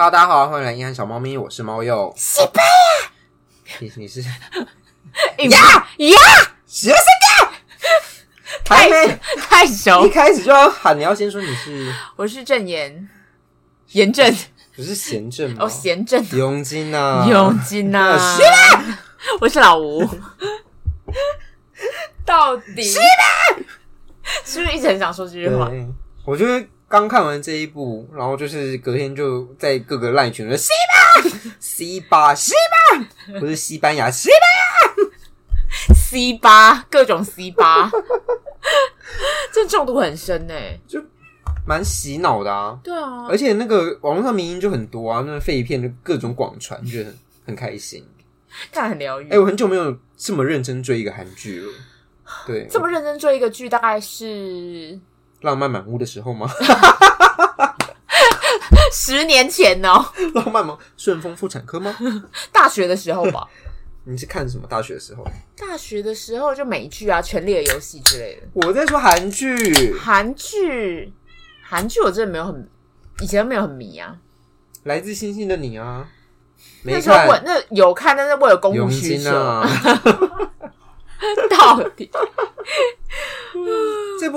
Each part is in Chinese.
Hello，大家好，欢迎来硬汉小猫咪，我是猫鼬。西班牙，你你是？呀呀，什么声太太熟，一开始就要喊，你要先说你是，我是正言，严正，不是贤正吗？哦，贤正，佣金呐，永金呐，我是老吴，到底是吧？是不是一直很想说这句话？我觉得刚看完这一部，然后就是隔天就在各个烂群说西巴西巴西巴，不是西班牙西班牙西巴，各种西巴，这中毒很深呢，就蛮洗脑的啊。对啊，而且那个网络上迷因就很多啊，那废片就各种广传，就很很开心，看很疗愈。哎，我很久没有这么认真追一个韩剧了。对，这么认真追一个剧，大概是浪漫满屋的时候吗？十年前哦，浪漫吗？顺丰妇产科吗？大学的时候吧。你是看什么？大学的时候？大学的时候就美剧啊，《权力的游戏》之类的。我在说韩剧，韩剧，韩剧我真的没有很，以前没有很迷啊。来自星星的你啊，那时候我那有看，但是为了公共需求。到底这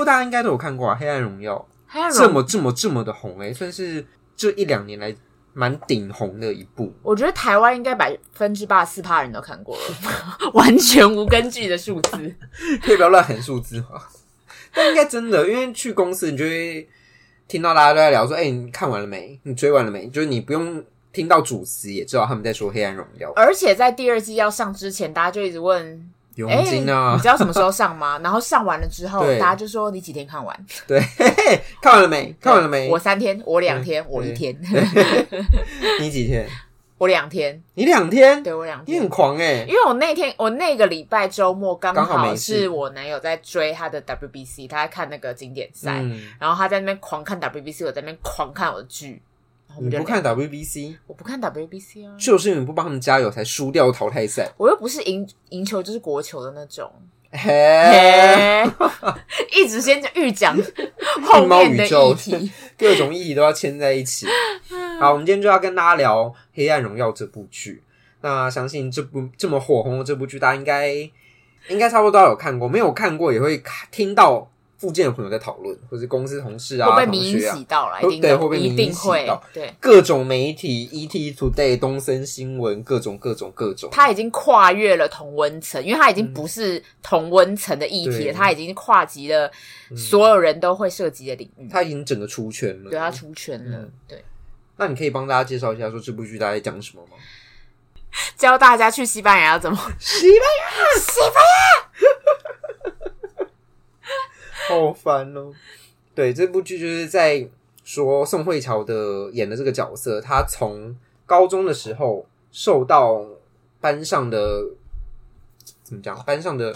部大家应该都有看过啊，《黑暗荣耀》黑暗荣这么这么这么的红哎、欸，算是这一两年来蛮顶红的一部。我觉得台湾应该百分之八十四趴人都看过了，完全无根据的数字，可以不要乱喊数字吗？但应该真的，因为去公司你就会听到大家都在聊说：“哎、欸，你看完了没？你追完了没？”就是你不用听到主词也知道他们在说《黑暗荣耀》，而且在第二季要上之前，大家就一直问。永金啊、欸，你知道什么时候上吗？然后上完了之后，大家就说你几天看完？对，嘿 嘿看完了没？看完了没？我三天，我两天，我一天。你几天？我两天。你两天？对，我两天。你很狂哎、欸！因为我那天，我那个礼拜周末刚好是我男友在追他的 WBC，他在看那个经典赛，嗯、然后他在那边狂看 WBC，我在那边狂看我的剧。你不看 WBC？我不看 WBC 啊，就是因为你不帮他们加油才输掉淘汰赛。我又不是赢赢球就是国球的那种，嘿，嘿 一直先预讲后面的议题，各种议题都要牵在一起。好，我们今天就要跟大家聊《黑暗荣耀》这部剧。那相信这部这么火红的这部剧，大家应该应该差不多都有看过，没有看过也会看听到。附近的朋友在讨论，或是公司同事啊、会被迷洗到了，一定对，会对，各种媒体，ET Today、东森新闻，各种各种各种，它已经跨越了同温层，因为它已经不是同温层的议题了，它、嗯、已经跨级了所有人都会涉及的领域，它已经整个出圈了，对，它出圈了，嗯、对。那你可以帮大家介绍一下，说这部剧大概讲什么吗？教大家去西班牙要怎么？西班牙，西班牙。好烦哦！对，这部剧就是在说宋慧乔的演的这个角色，她从高中的时候受到班上的怎么讲？班上的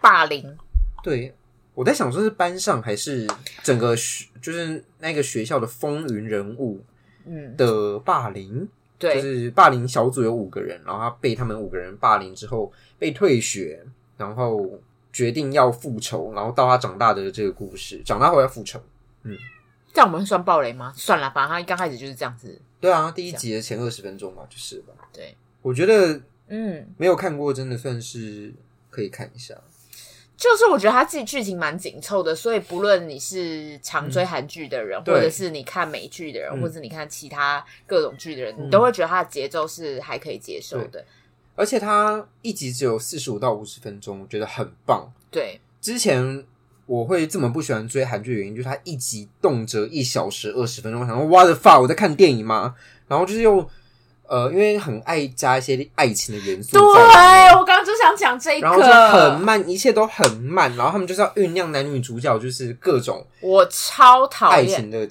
霸凌。对，我在想说是班上还是整个学，就是那个学校的风云人物，嗯的霸凌。对，就是霸凌小组有五个人，然后他被他们五个人霸凌之后被退学，然后。决定要复仇，然后到他长大的这个故事，长大后要复仇。嗯，这样我们算暴雷吗？算了，反正他刚开始就是这样子。对啊，第一集的前二十分钟嘛，就是吧。对，我觉得，嗯，没有看过，真的算是可以看一下。就是我觉得他自己剧情蛮紧凑的，所以不论你是常追韩剧的人，嗯、或者是你看美剧的人，嗯、或者你看其他各种剧的人，嗯、你都会觉得他的节奏是还可以接受的。而且他一集只有四十五到五十分钟，我觉得很棒。对，之前我会这么不喜欢追韩剧的原因，就是它一集动辄一小时二十分钟，我想说 What the fuck，我在看电影吗？然后就是又呃，因为很爱加一些爱情的元素。对，我刚刚就想讲这一个，然后就很慢，一切都很慢，然后他们就是要酝酿男女主角，就是各种我超讨厌爱情的。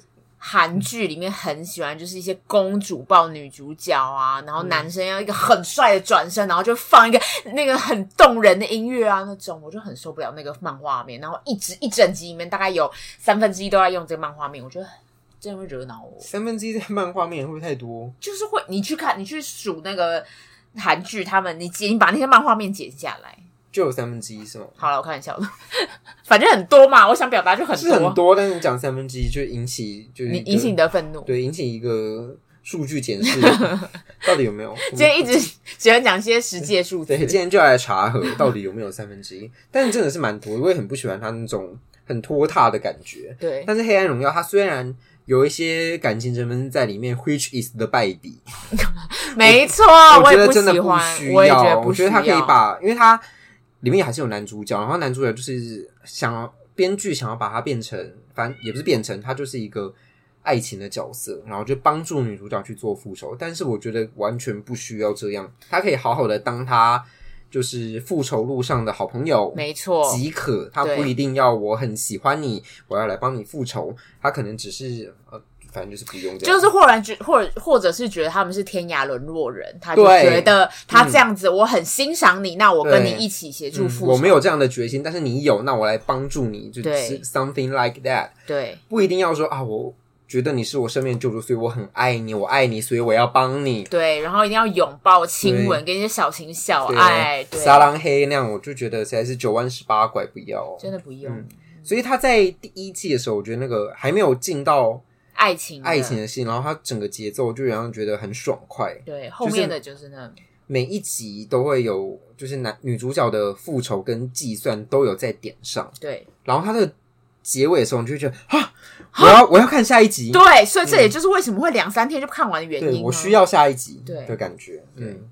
韩剧里面很喜欢就是一些公主抱女主角啊，然后男生要一个很帅的转身，然后就放一个那个很动人的音乐啊，那种我就很受不了那个漫画面，然后一直一整集里面大概有三分之一都在用这个漫画面，我觉得真的会惹恼我。三分之一在漫画面会不会太多？就是会，你去看，你去数那个韩剧，他们你剪，你把那些漫画面剪下来。就有三分之一是吗？好了，我开玩笑的，反正很多嘛。我想表达就很多，是很多，但是你讲三分之一就引起，就是你引起你的愤怒，对，引起一个数据检视，到底有没有？今天一直喜欢讲些实际数字，对，今天就来查核到底有没有三分之一。但是真的是蛮多，我也很不喜欢他那种很拖沓的感觉。对，但是《黑暗荣耀》它虽然有一些感情成分在里面，which is the 败笔，没错，我觉得真的不需要。我，觉得我觉得他可以把，因为他里面还是有男主角，然后男主角就是想要编剧想要把它变成，反正也不是变成，他就是一个。爱情的角色，然后就帮助女主角去做复仇，但是我觉得完全不需要这样，他可以好好的当他就是复仇路上的好朋友，没错，即可。他不一定要我很喜欢你，我要来帮你复仇，他可能只是呃，反正就是不用这样，就是忽然觉或者或者是觉得他们是天涯沦落人，他就觉得他这样子我很欣赏你，嗯、那我跟你一起协助复仇、嗯。我没有这样的决心，但是你有，那我来帮助你，就是 something like that。对，不一定要说啊我。觉得你是我生命救主，所以我很爱你，我爱你，所以我要帮你。对，然后一定要拥抱、亲吻，给一些小情小爱。对，撒浪嘿那样，我就觉得实在是九弯十八拐，不要，真的不用。嗯，所以他在第一季的时候，我觉得那个还没有进到爱情爱情的戏，然后它整个节奏就让人觉得很爽快。对，后面的就是那每一集都会有，就是男女主角的复仇跟计算都有在点上。对，然后它的结尾的时候，你就会觉得啊。我要我要看下一集，对，所以这也就是为什么会两三天就看完的原因。对，我需要下一集，对的感觉。嗯，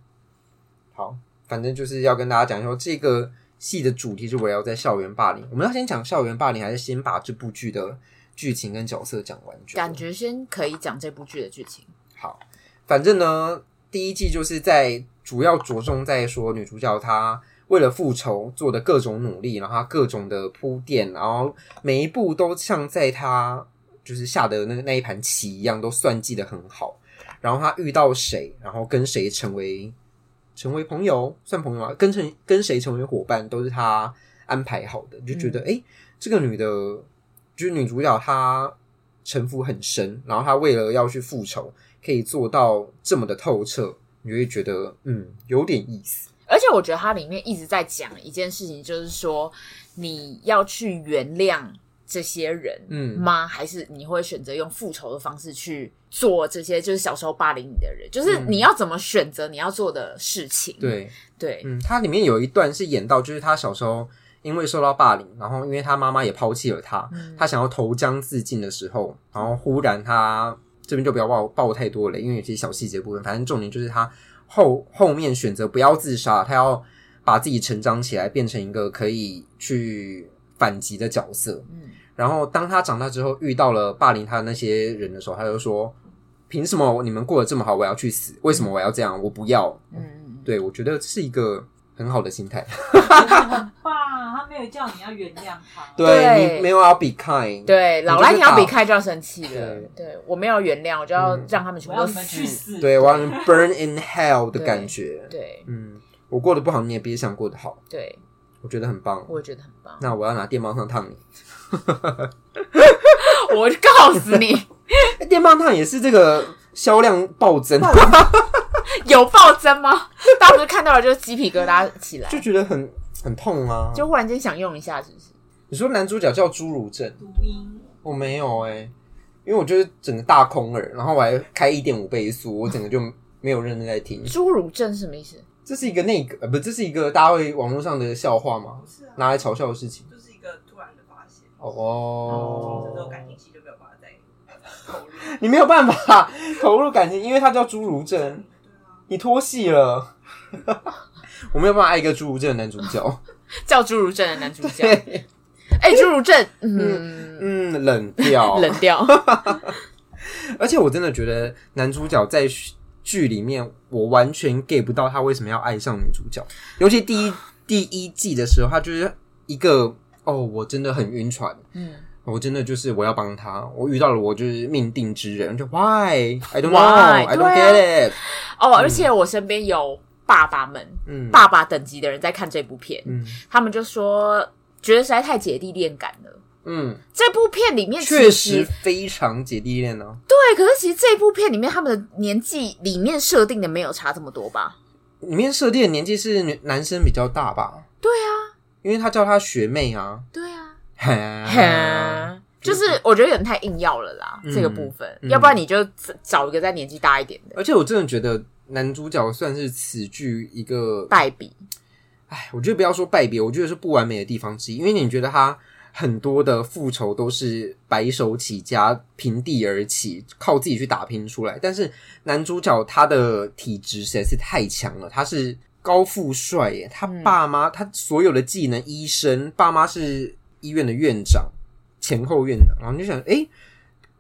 好，反正就是要跟大家讲说，这个戏的主题是围绕在校园霸凌。我们要先讲校园霸凌，还是先把这部剧的剧情跟角色讲完？感觉先可以讲这部剧的剧情。好，反正呢，第一季就是在主要着重在说女主角她。为了复仇做的各种努力，然后她各种的铺垫，然后每一步都像在她就是下的那那一盘棋一样，都算计的很好。然后她遇到谁，然后跟谁成为成为朋友，算朋友啊，跟成跟谁成为伙伴，都是她安排好的。就觉得，哎、嗯，这个女的，就是女主角，她城府很深，然后她为了要去复仇，可以做到这么的透彻，你就会觉得，嗯，有点意思。而且我觉得它里面一直在讲一件事情，就是说你要去原谅这些人，嗯吗？还是你会选择用复仇的方式去做这些？就是小时候霸凌你的人，就是你要怎么选择你要做的事情？对对，嗯，它里面有一段是演到，就是他小时候因为受到霸凌，然后因为他妈妈也抛弃了他，嗯、他想要投江自尽的时候，然后忽然他这边就不要爆爆太多了，因为有些小细节部分，反正重点就是他。后后面选择不要自杀，他要把自己成长起来，变成一个可以去反击的角色。嗯，然后当他长大之后，遇到了霸凌他的那些人的时候，他就说：“凭什么你们过得这么好，我要去死？为什么我要这样？我不要。”嗯，对，我觉得是一个很好的心态。他没有叫你要原谅他，对，你没有要 be kind，对，老赖你要 be kind 就要生气了，对，我没有原谅，我就要让他们全部都死，对，我要 burn in hell 的感觉，对，嗯，我过得不好，你也别想过得好，对，我觉得很棒，我也觉得很棒，那我要拿电棒烫烫你，我就告诉你，电棒烫也是这个销量暴增。有暴增吗？当时看到了就鸡皮疙瘩起来，就觉得很很痛啊！就忽然间想用一下，是不是？你说男主角叫侏儒症？读音？我没有哎、欸，因为我就是整个大空耳，然后我还开一点五倍速，我整个就没有认真在听。侏儒症是什么意思？这是一个那个呃，不，这是一个大家会网络上的笑话吗？是啊，拿来嘲笑的事情。就是一个突然的发现。哦哦，这种感情戏就没有办法再投入。你没有办法 投入感情，因为它叫侏儒症。你脱戏了，我没有办法爱一个侏儒症的男主角，叫侏儒症的男主角。哎，侏儒症，嗯嗯，冷掉，冷掉。而且我真的觉得男主角在剧里面，我完全 get 不到他为什么要爱上女主角。尤其第一 第一季的时候，他就是一个哦，我真的很晕船，嗯。我真的就是我要帮他，我遇到了我就是命定之人，就 Why I don't know Why? I don't get it。哦，而且我身边有爸爸们，嗯，爸爸等级的人在看这部片，嗯，他们就说觉得实在太姐弟恋感了，嗯，这部片里面确实非常姐弟恋哦。对，可是其实这部片里面他们的年纪里面设定的没有差这么多吧？里面设定的年纪是男生比较大吧？对啊，因为他叫他学妹啊，对啊。就是我觉得有点太硬要了啦，嗯、这个部分，嗯、要不然你就找一个再年纪大一点的。而且我真的觉得男主角算是此剧一个败笔。哎，我觉得不要说败笔，我觉得是不完美的地方之一，因为你觉得他。很多的复仇都是白手起家、平地而起，靠自己去打拼出来。但是男主角他的体质实在是太强了，他是高富帅耶，他爸妈、嗯、他所有的技能，医生，爸妈是医院的院长、前后院长，然后你就想，哎，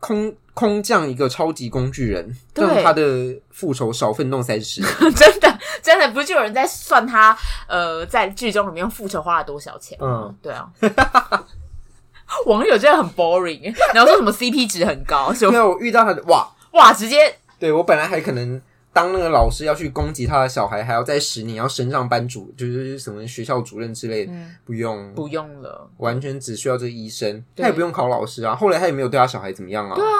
空空降一个超级工具人，让他的复仇少奋斗三十，真的真的，不是就有人在算他呃，在剧中里面复仇花了多少钱？嗯，对啊。网友真的很 boring，然后说什么 CP 值很高，所以我遇到他的哇哇，直接对我本来还可能当那个老师要去攻击他的小孩，还要再十年要升上班主，就是什么学校主任之类的，嗯、不用不用了，完全只需要这个医生，他也不用考老师啊。后来他也没有对他小孩怎么样啊？对啊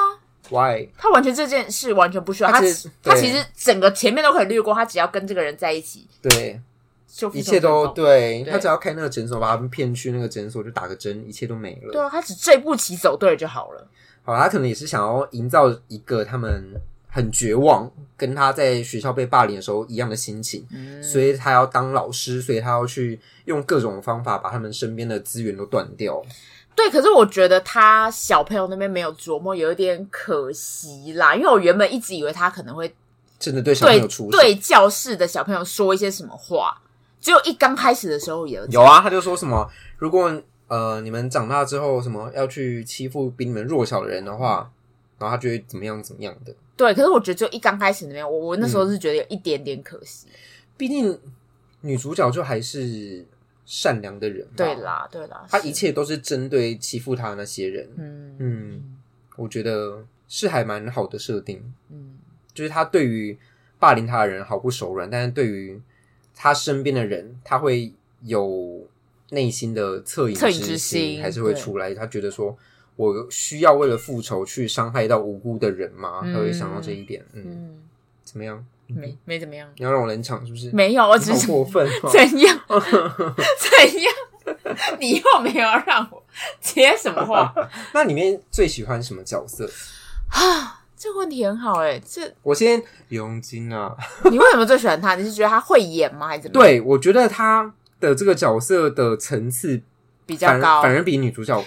，Why？他完全这件事完全不需要，他他其，他其实整个前面都可以略过，他只要跟这个人在一起，对。就一切都对，对他只要开那个诊所，把他们骗去那个诊所，就打个针，一切都没了。对啊，他只这步棋走对了就好了。好，他可能也是想要营造一个他们很绝望，跟他在学校被霸凌的时候一样的心情，嗯、所以他要当老师，所以他要去用各种方法把他们身边的资源都断掉。对，可是我觉得他小朋友那边没有琢磨，有一点可惜啦，因为我原本一直以为他可能会真的对小朋友出对教室的小朋友说一些什么话。只有一刚开始的时候有有啊，他就说什么，如果呃你们长大之后什么要去欺负比你们弱小的人的话，然后他就会怎么样怎么样的。对，可是我觉得就一刚开始那边，我我那时候是觉得有一点点可惜。毕竟女主角就还是善良的人，对啦对啦，她一切都是针对欺负她的那些人。嗯嗯，我觉得是还蛮好的设定。嗯，就是她对于霸凌她的人毫不手软，但是对于她身边的人，她会有内心的恻隐之心，还是会出来。她觉得说，我需要为了复仇去伤害到无辜的人吗？他会想到这一点。嗯，怎么样？没没怎么样？你要让我冷场是不是？没有，我只是过分。怎样？怎样？你又没有让我接什么话？那里面最喜欢什么角色啊？这个问题很好哎，这我先佣金啊！你为什么最喜欢他？你是觉得他会演吗？还是怎么？对，我觉得他的这个角色的层次比较高，反而比女主角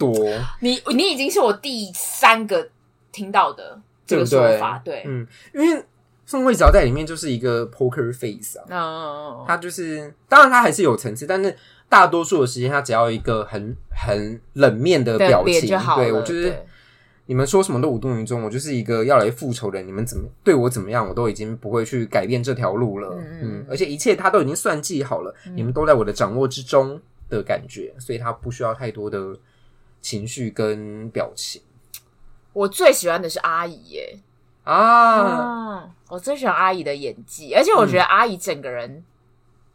多。你你已经是我第三个听到的这个说法，对，对，嗯，因为宋慧乔在里面就是一个 poker face 啊，哦，他就是当然他还是有层次，但是大多数的时间他只要一个很很冷面的表情对我就是。你们说什么都无动于衷，我就是一个要来复仇的人。你们怎么对我怎么样，我都已经不会去改变这条路了。嗯，嗯，而且一切他都已经算计好了，嗯、你们都在我的掌握之中的感觉，所以他不需要太多的情绪跟表情。我最喜欢的是阿姨耶啊，啊！我最喜欢阿姨的演技，而且我觉得阿姨整个人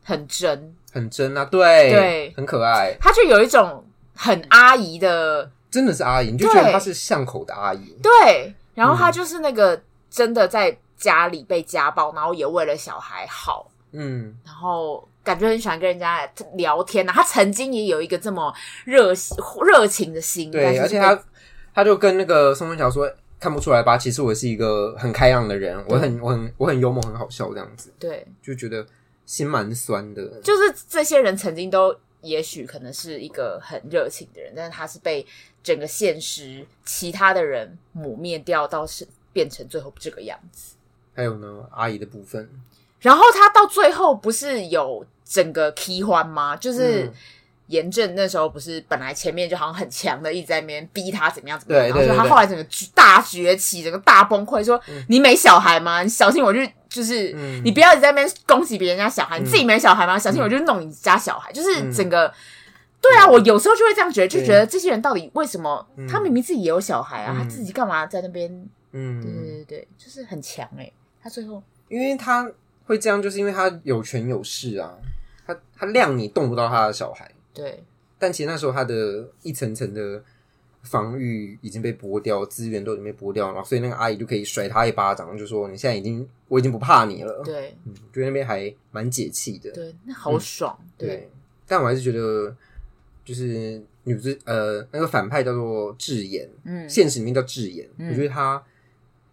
很真，嗯、很真啊，对对，很可爱。她就有一种很阿姨的。真的是阿姨，你就觉得她是巷口的阿姨。对，然后她就是那个真的在家里被家暴，然后也为了小孩好，嗯，然后感觉很喜欢跟人家聊天呐。他曾经也有一个这么热热情的心，对，而且他他就跟那个宋文乔说，看不出来吧？其实我是一个很开朗的人，我很我很我很幽默，很好笑这样子。对，就觉得心蛮酸的。就是这些人曾经都也许可能是一个很热情的人，但是他是被。整个现实，其他的人抹灭掉，到是变成最后这个样子。还有呢，阿姨的部分。然后他到最后不是有整个踢欢吗？就是严正那时候不是本来前面就好像很强的，一直在那边逼他怎么样怎么样，然后他后来整个大崛起，整个大崩溃，说：“嗯、你没小孩吗？你小心我就就是、嗯、你不要一直在那边攻击别人家小孩，嗯、你自己没小孩吗？小心我就弄你家小孩。嗯”就是整个。对啊，我有时候就会这样觉得，就觉得这些人到底为什么？他明明自己也有小孩啊，他自己干嘛在那边？嗯，对对对对，就是很强哎。他最后，因为他会这样，就是因为他有权有势啊。他他谅你动不到他的小孩，对。但其实那时候他的一层层的防御已经被剥掉，资源都已经被剥掉了，所以那个阿姨就可以甩他一巴掌，就说：“你现在已经，我已经不怕你了。”对，嗯，觉得那边还蛮解气的。对，那好爽。对，但我还是觉得。就是女子呃那个反派叫做智妍，嗯，现实里面叫智妍，嗯、我觉得他。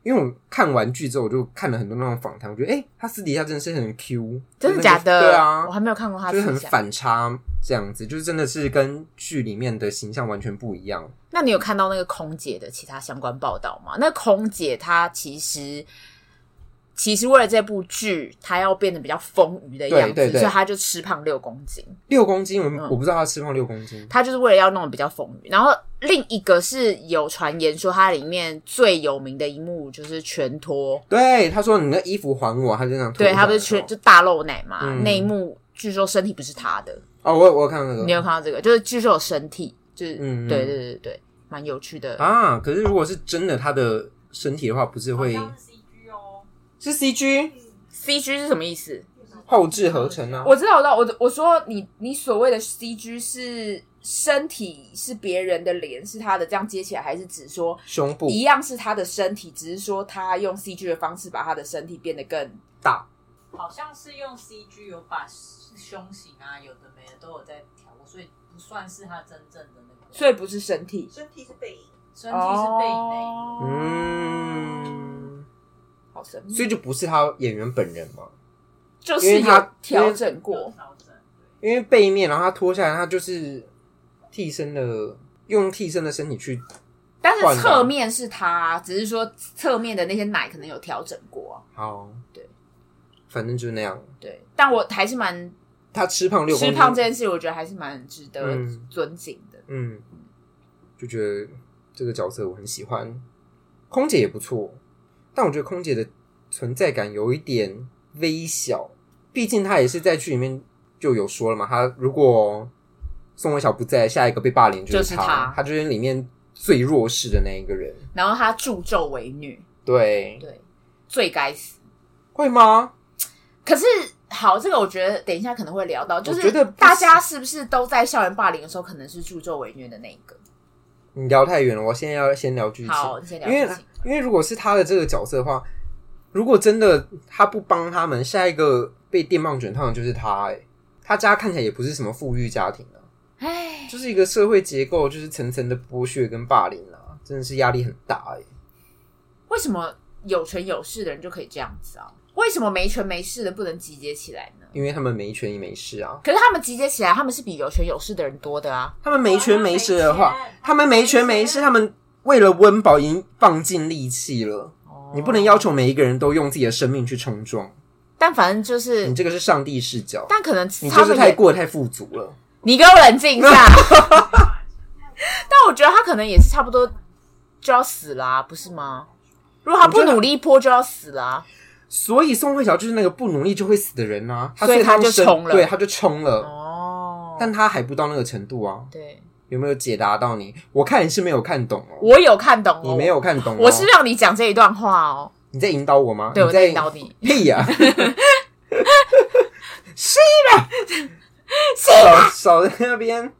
因为我看完剧之后，我就看了很多那种访谈，我觉得哎、欸，他私底下真的是很 Q，真的假的？对啊，我还没有看过他，就是很反差这样子，就是真的是跟剧里面的形象完全不一样。那你有看到那个空姐的其他相关报道吗？那空姐她其实。其实为了这部剧，他要变得比较丰腴的样子，对对对，所以他就吃胖六公斤。六公斤，我我不知道他吃胖六公斤。嗯，他就是为了要弄得比较丰腴。然后另一个是有传言说，他里面最有名的一幕就是全脱。对，他说：“你那衣服还我。”他就这样脱。对，他不是全就大露奶嘛？嗯、那一幕据说身体不是他的。哦，我我有看到这个，你有看到这个？就是据说有身体，就是嗯，对对对对，蛮有趣的啊。可是如果是真的他的身体的话，不是会？是 C G，C G 是什么意思？后置合成啊！我知道，我知道，我我说你你所谓的 C G 是身体是别人的脸是他的这样接起来，还是只说胸部？一样是他的身体，只是说他用 C G 的方式把他的身体变得更大？好像是用 C G 有把胸型啊，有的没的都有在调过，所以不算是他真正的那个，所以不是身体，身体是背影，身体是背影那所以就不是他演员本人嘛？就是他调整过，因为背面，然后他脱下来，他就是替身的，用替身的身体去，但是侧面是他，只是说侧面的那些奶可能有调整过。好，对，反正就是那样。对，但我还是蛮他吃胖六吃胖这件事，我觉得还是蛮值得尊敬的。嗯，就觉得这个角色我很喜欢，空姐也不错。但我觉得空姐的存在感有一点微小，毕竟她也是在剧里面就有说了嘛。她如果宋慧乔不在，下一个被霸凌就是她，她就是里面最弱势的那一个人。然后她助纣为虐，对对，最该死，会吗？可是好，这个我觉得等一下可能会聊到，就是大家是不是都在校园霸凌的时候，可能是助纣为虐的那一个？你聊太远了，我现在要先聊剧情。好，你先聊剧情。因为如果是他的这个角色的话，如果真的他不帮他们，下一个被电棒卷烫的就是他。哎，他家看起来也不是什么富裕家庭啊，哎，就是一个社会结构，就是层层的剥削跟霸凌啊，真的是压力很大哎。为什么有权有势的人就可以这样子啊？为什么没权没势的不能集结起来呢？因为他们没权也没势啊。可是他们集结起来，他们是比有权有势的人多的啊。他们没权没势的话，他们没权没势，他们。为了温饱，已经放尽力气了。Oh. 你不能要求每一个人都用自己的生命去冲撞。但反正就是你这个是上帝视角，但可能你就是太过得太富足了。你给我冷静一下。但我觉得他可能也是差不多就要死了啊，不是吗？如果他不努力一波就要死了啊。所以宋慧乔就是那个不努力就会死的人啊。所以他就冲了，对，他就冲了。哦，oh. 但他还不到那个程度啊。对。有没有解答到你？我看你是没有看懂哦。我有看懂哦。你没有看懂哦。我是让你讲这一段话哦。你在引导我吗？对，我在引导你。屁呀！是的，是吧，少在那边。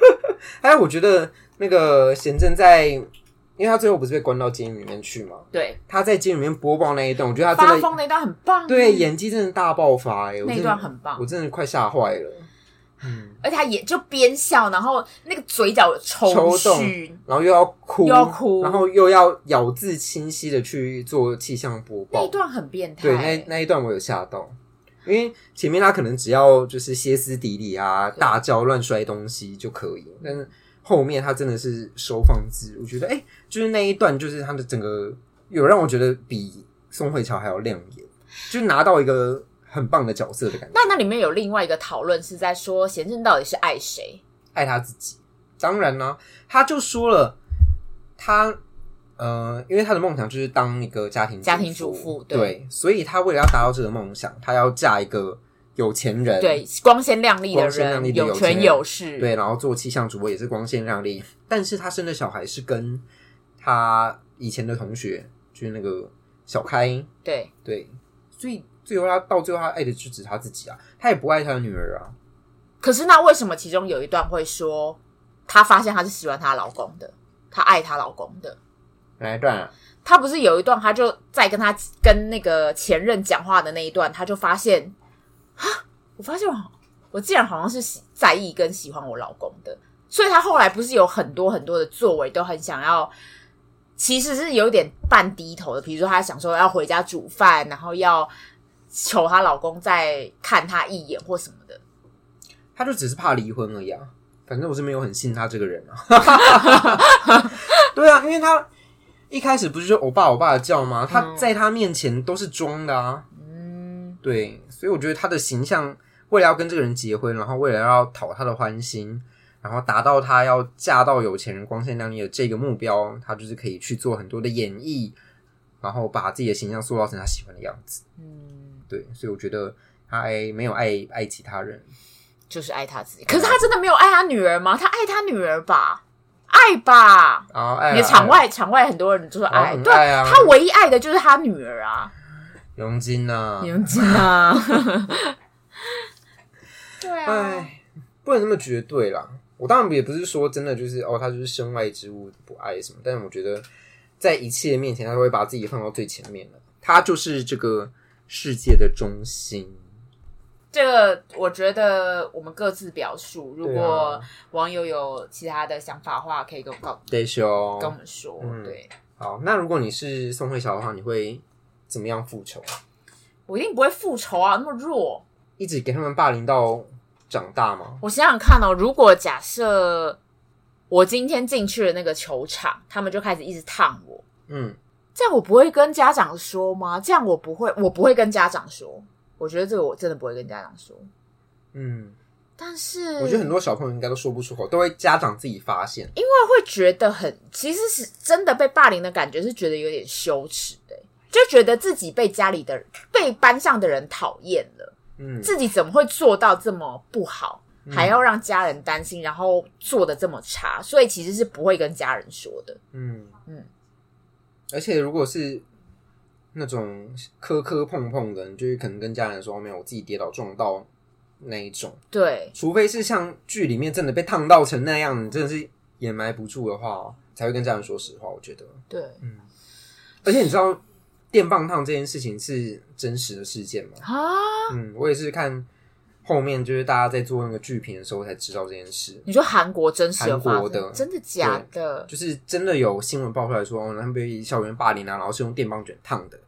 哎，我觉得那个贤正在，因为他最后不是被关到监狱里面去吗？对。他在监狱里面播报那一段，我觉得他真的发疯那一段很棒。对，演技真的大爆发哎！那一段很棒，我真的快吓坏了。嗯，而且他也就边笑，然后那个嘴角抽抽动，然后又要哭，又要哭，然后又要咬字清晰的去做气象播报。那一段很变态，对，那那一段我有吓到，因为前面他可能只要就是歇斯底里啊，大叫乱摔东西就可以，但是后面他真的是收放自如，我觉得哎、欸，就是那一段就是他的整个有让我觉得比宋慧乔还要亮眼，就拿到一个。很棒的角色的感觉。那那里面有另外一个讨论是在说，贤正到底是爱谁？爱他自己。当然呢，他就说了，他呃，因为他的梦想就是当一个家庭家庭主妇，对，对，所以他为了要达到这个梦想，他要嫁一个有钱人，对，光鲜亮丽的人，有权有势，对，然后做气象主播也是光鲜亮丽。但是他生的小孩是跟他以前的同学，就是那个小开，对对，所以。最后，他到最后，他爱的就只他自己啊，他也不爱他的女儿啊。可是，那为什么其中有一段会说，他发现他是喜欢她老公的，他爱她老公的？哪一段啊？他不是有一段，他就在跟他跟那个前任讲话的那一段，他就发现，啊，我发现我竟然好像是喜在意跟喜欢我老公的，所以他后来不是有很多很多的作为都很想要，其实是有点半低头的，比如说他想说要回家煮饭，然后要求她老公再看她一眼或什么的，她就只是怕离婚而已啊。反正我是没有很信他这个人啊。对啊，因为他一开始不是就欧巴欧巴的叫吗？他在他面前都是装的啊。嗯，对，所以我觉得他的形象，为了要跟这个人结婚，然后为了要讨他的欢心，然后达到他要嫁到有钱人、光鲜亮丽的这个目标，他就是可以去做很多的演绎，然后把自己的形象塑造成他喜欢的样子。嗯，对，所以我觉得他爱没有爱爱其他人。就是爱他自己，可是他真的没有爱他女儿吗？他爱他女儿吧，爱吧。哦，爱啊，你的场外场外很多人就是爱，对啊，他唯一爱的就是他女儿啊。佣金啊，佣金啊。对啊，哎，不能那么绝对啦。我当然也不是说真的就是哦，他就是身外之物不爱什么，但是我觉得在一切面前，他都会把自己放到最前面的。他就是这个世界的中心。这个我觉得我们各自表述。如果网友有其他的想法的话，可以跟我告，对，跟我们说。嗯、对，好。那如果你是宋慧乔的话，你会怎么样复仇？我一定不会复仇啊，那么弱，一直给他们霸凌到长大吗？我想想看哦，如果假设我今天进去了那个球场，他们就开始一直烫我，嗯，这样我不会跟家长说吗？这样我不会，我不会跟家长说。我觉得这个我真的不会跟家长说，嗯，但是我觉得很多小朋友应该都说不出口，都会家长自己发现，因为会觉得很，其实是真的被霸凌的感觉是觉得有点羞耻的，就觉得自己被家里的被班上的人讨厌了，嗯，自己怎么会做到这么不好，还要让家人担心，然后做的这么差，所以其实是不会跟家人说的，嗯。嗯，而且如果是。那种磕磕碰碰的，你就可能跟家人说，没有，我自己跌倒撞到那一种。对，除非是像剧里面真的被烫到成那样，你真的是掩埋不住的话，才会跟家人说实话。我觉得，对，嗯。而且你知道电棒烫这件事情是真实的事件吗？啊，嗯，我也是看后面就是大家在做那个剧评的时候才知道这件事。你说韩国真实的，韩国的真的假的？就是真的有新闻爆出来说，他们被校园霸凌啊，然后是用电棒卷烫的。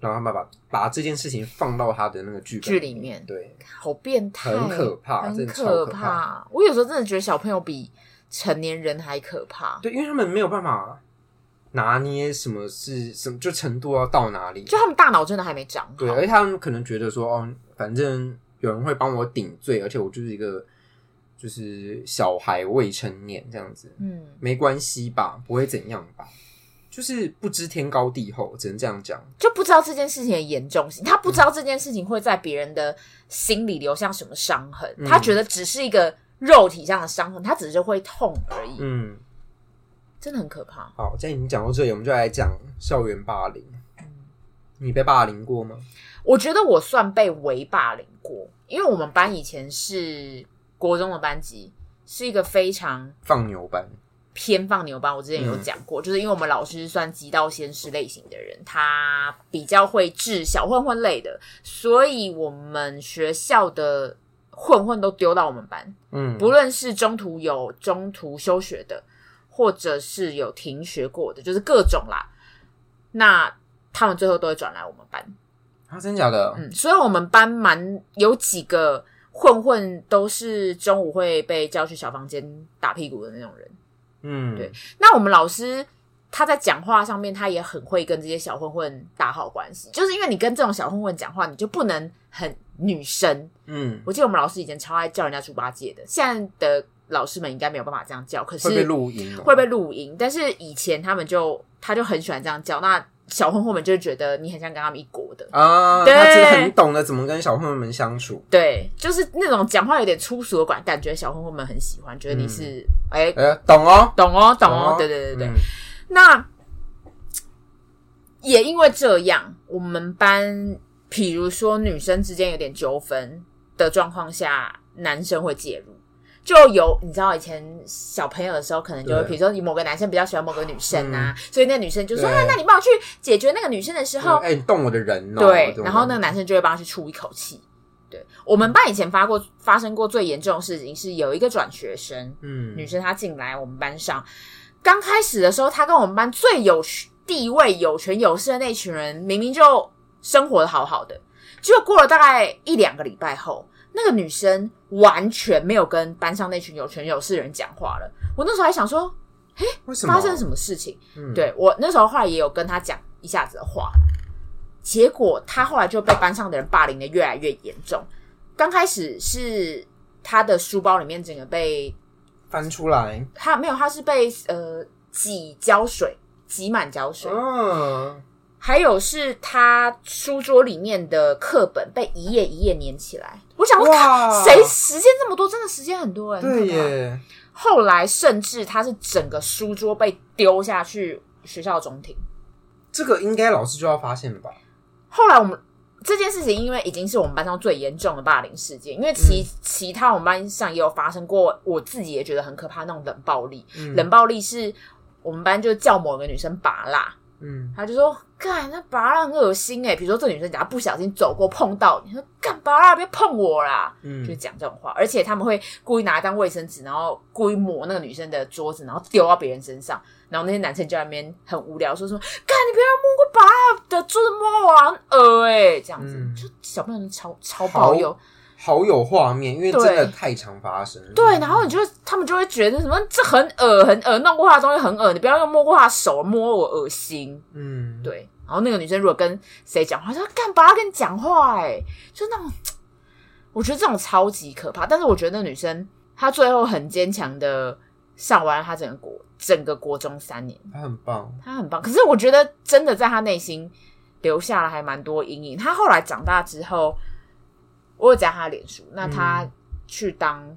然后他爸爸把这件事情放到他的那个剧剧里面，对，好变态，很可怕，很可怕。我有时候真的觉得小朋友比成年人还可怕。对，因为他们没有办法拿捏什么是什么，就程度要到哪里，就他们大脑真的还没长好。对，而且他们可能觉得说，哦，反正有人会帮我顶罪，而且我就是一个就是小孩未成年这样子，嗯，没关系吧，不会怎样吧。就是不知天高地厚，只能这样讲，就不知道这件事情的严重性。他不知道这件事情会在别人的心里留下什么伤痕，嗯、他觉得只是一个肉体上的伤痕，他只是会痛而已。嗯，真的很可怕。好，既然已经讲到这里，我们就来讲校园霸凌。嗯，你被霸凌过吗？我觉得我算被微霸凌过，因为我们班以前是国中的班级，是一个非常放牛班。偏放牛班，我之前有讲过，嗯、就是因为我们老师算极道先师类型的人，他比较会治小混混类的，所以我们学校的混混都丢到我们班。嗯，不论是中途有中途休学的，或者是有停学过的，就是各种啦。那他们最后都会转来我们班。啊，真假的？嗯，所以我们班蛮有几个混混，都是中午会被叫去小房间打屁股的那种人。嗯，对。那我们老师他在讲话上面，他也很会跟这些小混混打好关系。就是因为你跟这种小混混讲话，你就不能很女生。嗯，我记得我们老师以前超爱叫人家猪八戒的，现在的老师们应该没有办法这样叫，可是会被录音，会被录音。但是以前他们就他就很喜欢这样叫。那小混混们就觉得你很像跟他们一国的啊，对，他其实很懂得怎么跟小混混们相处。对，就是那种讲话有点粗俗的感感觉，小混混们很喜欢，觉得你是哎哎懂哦，懂哦，懂哦，对对对对。那也因为这样，我们班，比如说女生之间有点纠纷的状况下，男生会介入。就有你知道以前小朋友的时候，可能就会比如说你某个男生比较喜欢某个女生啊，嗯、所以那个女生就说：“啊，那你帮我去解决那个女生的时候，哎，你动我的人哦。”对，然后那个男生就会帮他去出一口气。对，我们班以前发过发生过最严重的事情是有一个转学生，嗯，女生她进来我们班上，刚开始的时候，她跟我们班最有地位、有权有势的那群人，明明就生活的好好的，结果过了大概一两个礼拜后，那个女生完全没有跟班上那群有权有势的人讲话了。我那时候还想说，哎，为什么？发生什么事情？嗯，对，我那时候后来也有跟她讲一下子的话。结果她后来就被班上的人霸凌的越来越严重。刚开始是她的书包里面整个被翻出来，她没有，她是被呃挤胶水挤满胶水。嗯，还有是他书桌里面的课本被一页一页粘起来。我想说，谁时间这么多？真的时间很多哎。对耶。后来甚至他是整个书桌被丢下去学校中庭。这个应该老师就要发现了吧？后来我们这件事情，因为已经是我们班上最严重的霸凌事件，因为其、嗯、其他我们班上也有发生过，我自己也觉得很可怕那种冷暴力。嗯、冷暴力是我们班就叫某个女生拔蜡，嗯，他就说干那拔蜡很恶心诶、欸、比如说这个女生假如不小心走过碰到，你说干拔蜡别碰我啦，嗯，就讲这种话，而且他们会故意拿一张卫生纸，然后故意抹那个女生的桌子，然后丢到别人身上。然后那些男生就在那边很无聊，说说，干你不要摸过把的桌子摸我，很恶哎，这样子，嗯、就小朋友超超爆有好有画面，因为真的太常发生。对，对，然后你就他们就会觉得什么这很恶很恶，弄过他的东西很恶，你不要用摸过他的手摸我，恶心。嗯，对。然后那个女生如果跟谁讲话，说干把他跟你讲话，哎，就那种，我觉得这种超级可怕。但是我觉得那女生她最后很坚强的上完她整个国。整个国中三年，她很棒，她很棒。可是我觉得，真的在她内心留下了还蛮多阴影。她后来长大之后，我有加他脸书，那他去当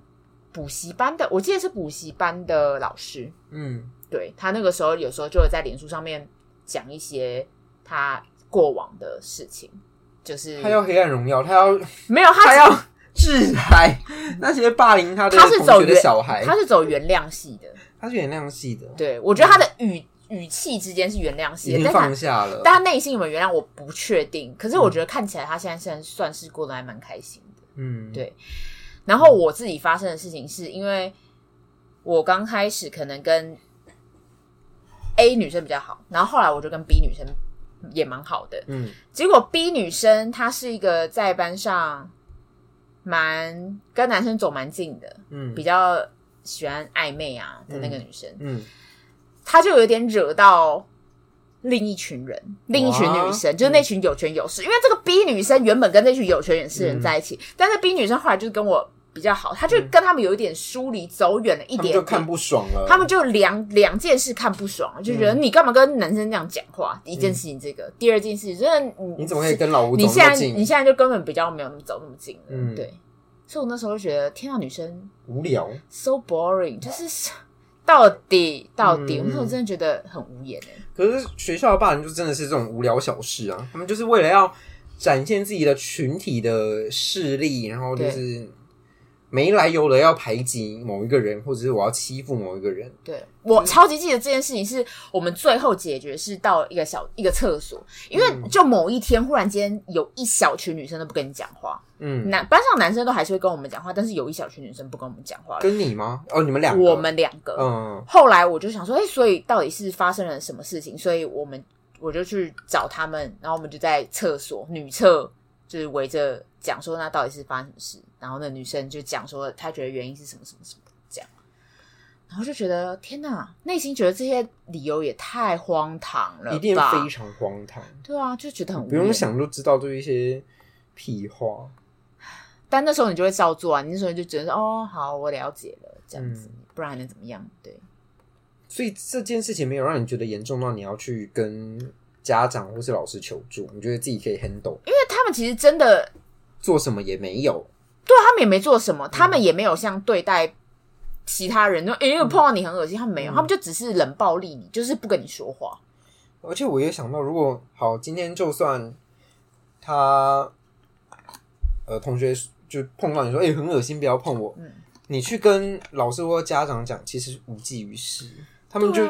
补习班的，嗯、我记得是补习班的老师。嗯，对，他那个时候有时候就会在脸书上面讲一些他过往的事情，就是他要黑暗荣耀，他要 没有他，他要制裁那些霸凌他的同学的小孩，他是走原谅系的。他是原谅系的，对，我觉得他的语、嗯、语气之间是原谅系的，已经放下了，但他内心有没有原谅，我不确定。可是我觉得看起来他现在算算是过得还蛮开心的，嗯，对。然后我自己发生的事情是因为我刚开始可能跟 A 女生比较好，然后后来我就跟 B 女生也蛮好的，嗯。结果 B 女生她是一个在班上蛮跟男生走蛮近的，嗯，比较。喜欢暧昧啊的那个女生，嗯，嗯，她就有点惹到另一群人，另一群女生，就是那群有权有势。嗯、因为这个 B 女生原本跟那群有权有势的人在一起，嗯、但是 B 女生后来就是跟我比较好，她就跟他们有一点疏离，走远了一点点，就看不爽了。他们就两两件事看不爽，就觉得你干嘛跟男生这样讲话？嗯、一件事情这个，第二件事情就是你，你怎么可以跟老吴你现在你现在就根本比较没有那么走那么近了，嗯，对。所以我那时候就觉得，天啊，女生无聊，so boring，就是到底到底，我那时候真的觉得很无言哎。可是学校的霸凌就真的是这种无聊小事啊，他们就是为了要展现自己的群体的势力，然后就是。没来由的要排挤某一个人，或者是我要欺负某一个人。对，我超级记得这件事情，是我们最后解决是到一个小一个厕所，因为就某一天忽然间有一小群女生都不跟你讲话，嗯，男班上男生都还是会跟我们讲话，但是有一小群女生不跟我们讲话。跟你吗？哦，你们两个，我们两个。嗯。后来我就想说，哎，所以到底是发生了什么事情？所以我们我就去找他们，然后我们就在厕所女厕，就是围着讲说，那到底是发生什么事？然后那女生就讲说，她觉得原因是什么什么什么这样，然后就觉得天哪，内心觉得这些理由也太荒唐了，一定非常荒唐。对啊，就觉得很不用想都知道，就一些屁话。但那时候你就会照做啊，你那时候就觉得哦，好，我了解了，这样子，嗯、不然还能怎么样？对。所以这件事情没有让你觉得严重到你要去跟家长或是老师求助，你觉得自己可以 handle？因为他们其实真的做什么也没有。对，他们也没做什么，他们也没有像对待其他人，就因为碰到你很恶心，他们没有，他们就只是冷暴力你，就是不跟你说话。而且我也想到，如果好，今天就算他呃同学就碰到你说，哎，很恶心，不要碰我，嗯，你去跟老师或家长讲，其实无济于事，他们就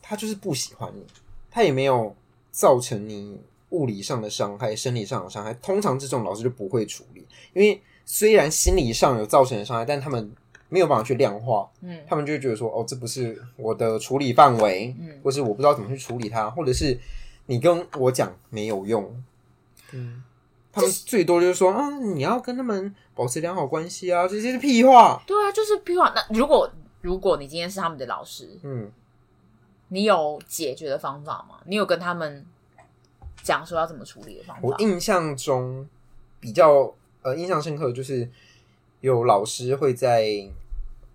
他就是不喜欢你，他也没有造成你物理上的伤害、生理上的伤害，通常这种老师就不会处理，因为虽然心理上有造成的伤害，但他们没有办法去量化，嗯，他们就会觉得说，哦，这不是我的处理范围，嗯，或是我不知道怎么去处理它，或者是你跟我讲没有用，嗯，他们最多就是说，啊，你要跟他们保持良好关系啊，这些是屁话，对啊，就是屁话。那如果如果你今天是他们的老师，嗯，你有解决的方法吗？你有跟他们？讲说要怎么处理的方法。我印象中比较呃印象深刻就是有老师会在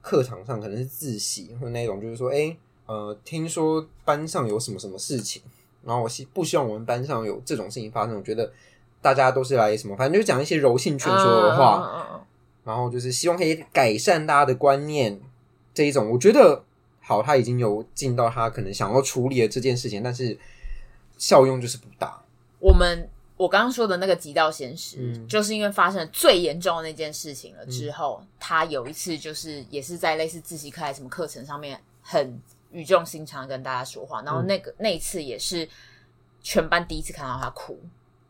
课堂上可能是自习或那种，就是说，哎、欸，呃，听说班上有什么什么事情，然后我希不希望我们班上有这种事情发生？我觉得大家都是来什么，反正就讲一些柔性劝说的话，嗯、然后就是希望可以改善大家的观念这一种。我觉得好，他已经有尽到他可能想要处理的这件事情，但是。效用就是不大。我们我刚刚说的那个极道鲜师，嗯、就是因为发生了最严重的那件事情了之后，嗯、他有一次就是也是在类似自习课还是什么课程上面，很语重心长的跟大家说话。然后那个、嗯、那一次也是全班第一次看到他哭。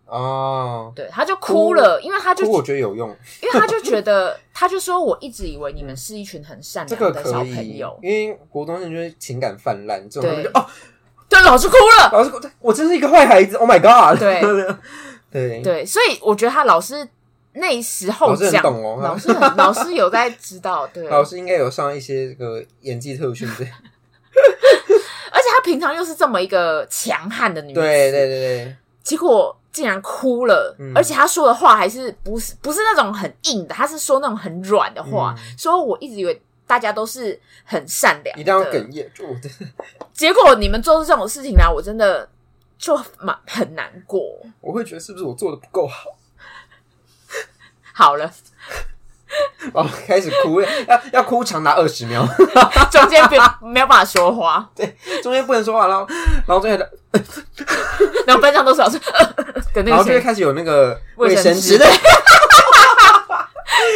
哦，对，他就哭了，哭因为他就我觉得有用，因为他就觉得 他就说，我一直以为你们是一群很善良的小朋友，因为国中生就是情感泛滥，这种就哦。对，老师哭了。老师哭，我真是一个坏孩子。Oh my god！对 对对，所以我觉得他老师那时候讲，老师很懂哦。老师 老师有在知道，对，老师应该有上一些这个演技特训，对。而且他平常又是这么一个强悍的女子，对对对对。结果竟然哭了，而且他说的话还是不是不是那种很硬的，他是说那种很软的话。说我一直以为。大家都是很善良，一定要哽咽。就结果你们做出这种事情来，我真的就蛮很难过。我会觉得是不是我做的不够好？好了，哦，开始哭，要要哭长达二十秒，中间没有没有办法说话，对，中间不能说话，然后然后最后的，然后班上都是老师，然后就会开始有那个卫生纸的。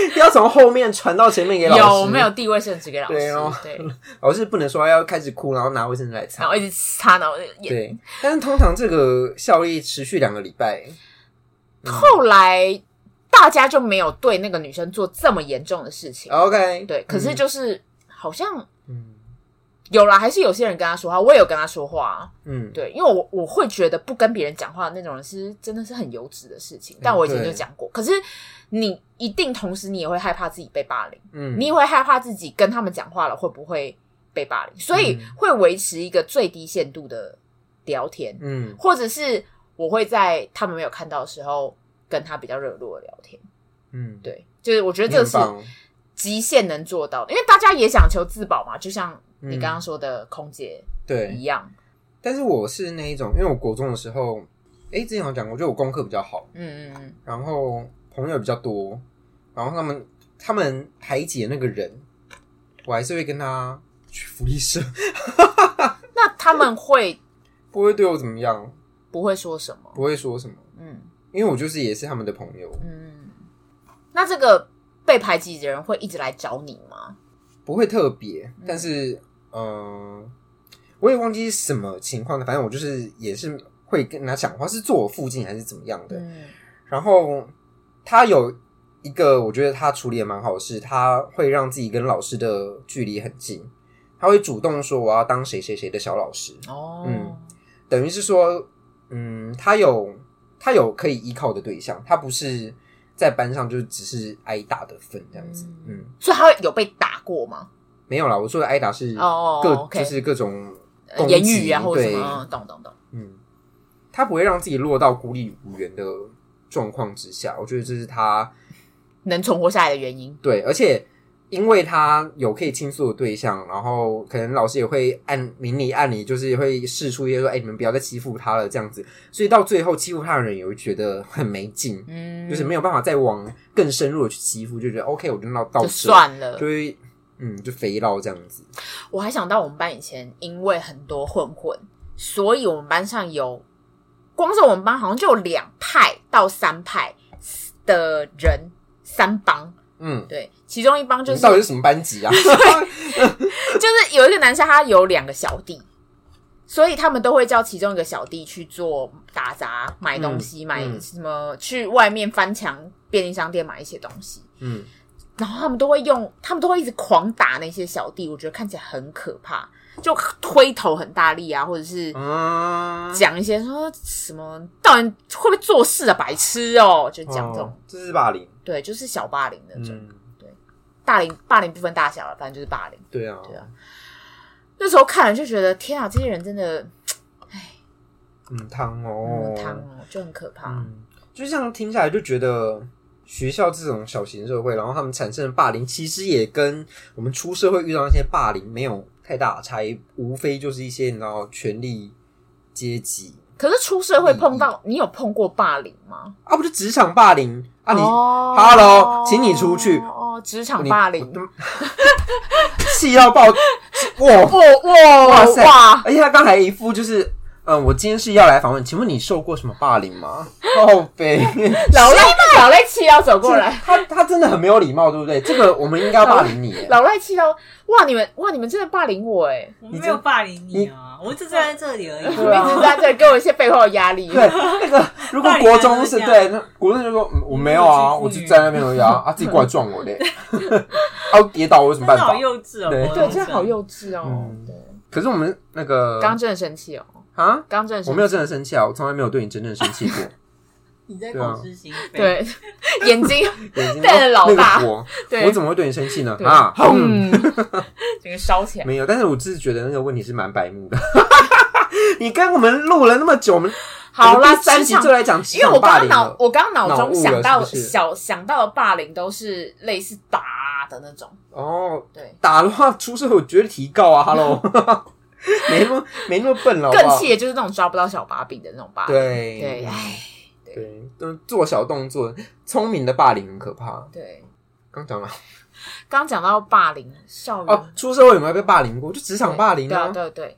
要从后面传到前面给老师，有没有递卫生纸给老师？对哦，对，老师不能说要开始哭，然后拿卫生纸来擦，然后一直擦到眼。对，但是通常这个效力持续两个礼拜，嗯、后来大家就没有对那个女生做这么严重的事情。OK，对，可是就是、嗯、好像嗯。有啦，还是有些人跟他说话，我也有跟他说话。嗯，对，因为我我会觉得不跟别人讲话的那种人是真的是很幼稚的事情。但我以前就讲过，嗯、可是你一定同时你也会害怕自己被霸凌，嗯，你也会害怕自己跟他们讲话了会不会被霸凌，所以会维持一个最低限度的聊天，嗯，或者是我会在他们没有看到的时候跟他比较热络的聊天，嗯，对，就是我觉得这是极限能做到的，因为大家也想求自保嘛，就像。你刚刚说的空姐对一样，但是我是那一种，因为我国中的时候，哎、欸，之前有讲过，我觉得我功课比较好，嗯嗯嗯，然后朋友比较多，然后他们他们排挤那个人，我还是会跟他去福利社。那他们会不会对我怎么样？不会说什么？不会说什么？嗯，因为我就是也是他们的朋友。嗯，那这个被排挤的人会一直来找你吗？不会特别，但是。嗯，我也忘记是什么情况了。反正我就是也是会跟他讲话，是坐我附近还是怎么样的。嗯、然后他有一个，我觉得他处理也蛮好的是，他会让自己跟老师的距离很近。他会主动说我要当谁谁谁的小老师。哦，嗯，等于是说，嗯，他有他有可以依靠的对象，他不是在班上就只是挨打的份这样子。嗯，嗯，所以他有被打过吗？没有啦，我说的挨打是各，oh, okay. 就是各种言语啊，或者什么，懂懂懂。嗯，他不会让自己落到孤立无援的状况之下，我觉得这是他能存活下来的原因。对，而且因为他有可以倾诉的对象，然后可能老师也会按明里暗里，就是会试出一些说：“哎，你们不要再欺负他了。”这样子，所以到最后欺负他的人也会觉得很没劲，嗯，就是没有办法再往更深入的去欺负，就觉得 OK，我就闹到这就算了，就会。嗯，就肥到这样子。我还想到我们班以前，因为很多混混，所以我们班上有，光是我们班好像就有两派到三派的人，三帮。嗯，对，其中一帮就是到底是什么班级啊？就是有一个男生，他有两个小弟，所以他们都会叫其中一个小弟去做打杂，买东西，嗯、买什么，去外面翻墙便利商店买一些东西。嗯，然后他们都会用，他们都会一直狂打那些小弟，我觉得看起来很可怕，就推头很大力啊，或者是讲一些说什么，到底会不会做事啊，白痴哦，就讲这种，这是霸凌，对，就是小霸凌那种，嗯、对，霸凌霸凌不分大小了，反正就是霸凌，对啊，对啊。那时候看了就觉得天啊，这些人真的，哎，嗯，汤哦，汤哦，就很可怕。嗯，就这样听下来就觉得学校这种小型社会，然后他们产生的霸凌，其实也跟我们出社会遇到那些霸凌没有太大的差异，无非就是一些你知道权力阶级。可是出社会碰到，你有碰过霸凌吗？啊，不是职场霸凌啊！你，Hello，请你出去哦！职场霸凌，气到爆！哇 哇哇塞！而且他刚才一副就是。嗯，我今天是要来访问，请问你受过什么霸凌吗？宝贝，老赖老赖气要走过来，他他真的很没有礼貌，对不对？这个我们应该要霸凌你。老赖气到哇，你们哇，你们真的霸凌我哎！我没有霸凌你啊，我只是站在这里而已，我一直在这里给我一些背后的压力。对，那个如果国中是对，那国中就说我没有啊，我就站在那边而已啊，啊自己过来撞我的，啊跌倒我有什么办法？好幼稚哦，对，真的好幼稚哦。对，可是我们那个刚真的生气哦。啊！刚正，我没有真的生气啊！我从来没有对你真正生气过。你在口是心非，对，眼睛 眼睛瞪着老大，对，我怎么会对你生气呢？啊，嗯，整个烧起来。没有，但是我只是觉得那个问题是蛮白目的。你跟我们录了那么久，我们好啦，三集就来讲，因为我刚脑，我刚脑中想到小想到的霸凌都是类似打的那种。哦，对，打的话出事我绝对提告啊！Hello。没那么没那么笨了，更气的就是那种抓不到小把柄的那种霸凌。对对，哎，对，都做小动作，聪明的霸凌很可怕。对，刚讲了，刚讲到霸凌，校园哦，出社会有没有被霸凌过？就职场霸凌啊，对对。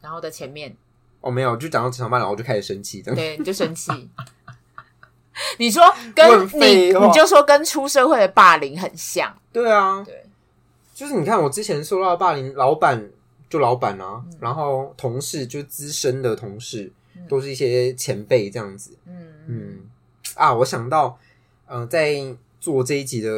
然后的前面，哦，没有，就讲到职场霸凌，我就开始生气，对，你就生气。你说跟你，你就说跟出社会的霸凌很像。对啊，对，就是你看我之前受到的霸凌，老板。就老板啊，嗯、然后同事就资深的同事，嗯、都是一些前辈这样子。嗯嗯啊，我想到，嗯、呃，在做这一集的，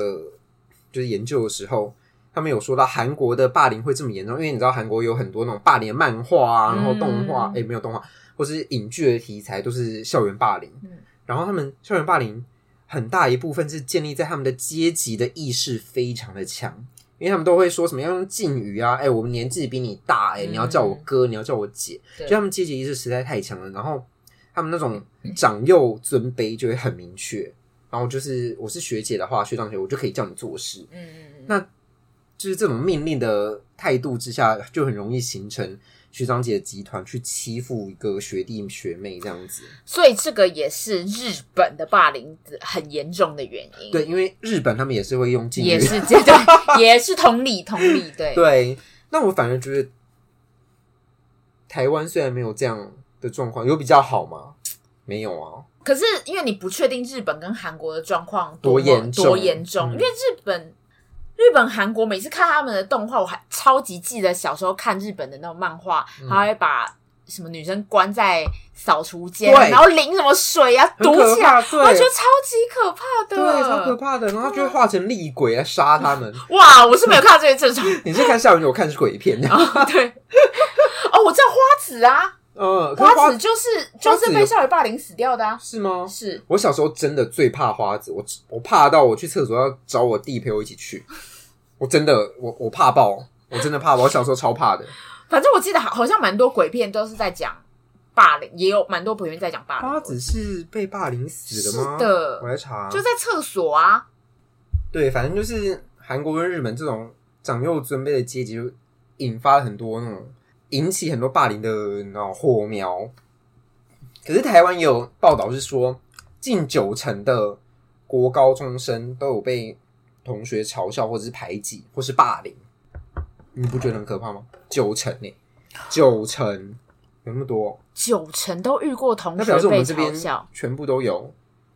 就是研究的时候，他们有说到韩国的霸凌会这么严重，因为你知道韩国有很多那种霸凌的漫画啊，然后动画，哎、嗯，没有动画，或是影剧的题材都是校园霸凌。嗯、然后他们校园霸凌很大一部分是建立在他们的阶级的意识非常的强。因为他们都会说什么要用敬语啊，哎、欸，我们年纪比你大、欸，哎、嗯，你要叫我哥，你要叫我姐，就他们阶级意识实在太强了。然后他们那种长幼尊卑就会很明确。然后就是我是学姐的话，学长学我就可以叫你做事。嗯嗯嗯。那就是这种命令的态度之下，就很容易形成。学长姐集团去欺负一个学弟学妹这样子，所以这个也是日本的霸凌很严重的原因。对，因为日本他们也是会用也是 这对，也是同理同理。对对，那我反而觉得台湾虽然没有这样的状况，有比较好吗？没有啊。可是因为你不确定日本跟韩国的状况多严重，多严重，嗯、因为日本。日本、韩国每次看他们的动画，我还超级记得小时候看日本的那种漫画，嗯、还会把什么女生关在扫除间，对。然后淋什么水啊，堵起来，我觉得超级可怕的，对，超可怕的，然后就会化成厉鬼来杀他们。哇，我是没有看到这些正常，你是看校园，我看是鬼片，哦，对，哦，我知道花子啊。嗯，花，花子就是就是被校园霸凌死掉的啊？是吗？是我小时候真的最怕花子，我我怕到我去厕所要找我弟陪我一起去，我真的我我怕爆，我真的怕爆，我小时候超怕的。反正我记得好好像蛮多鬼片都是在讲霸凌，也有蛮多鬼片在讲霸凌。花子是被霸凌死的吗？是的，我来查，就在厕所啊。对，反正就是韩国跟日本这种长幼尊卑的阶级，就引发了很多那种。引起很多霸凌的那种火苗，可是台湾也有报道是说，近九成的国高中生都有被同学嘲笑，或者是排挤，或是霸凌。你不觉得很可怕吗？九成呢？九成有那么多？九成都遇过同学被嘲笑，全部都有。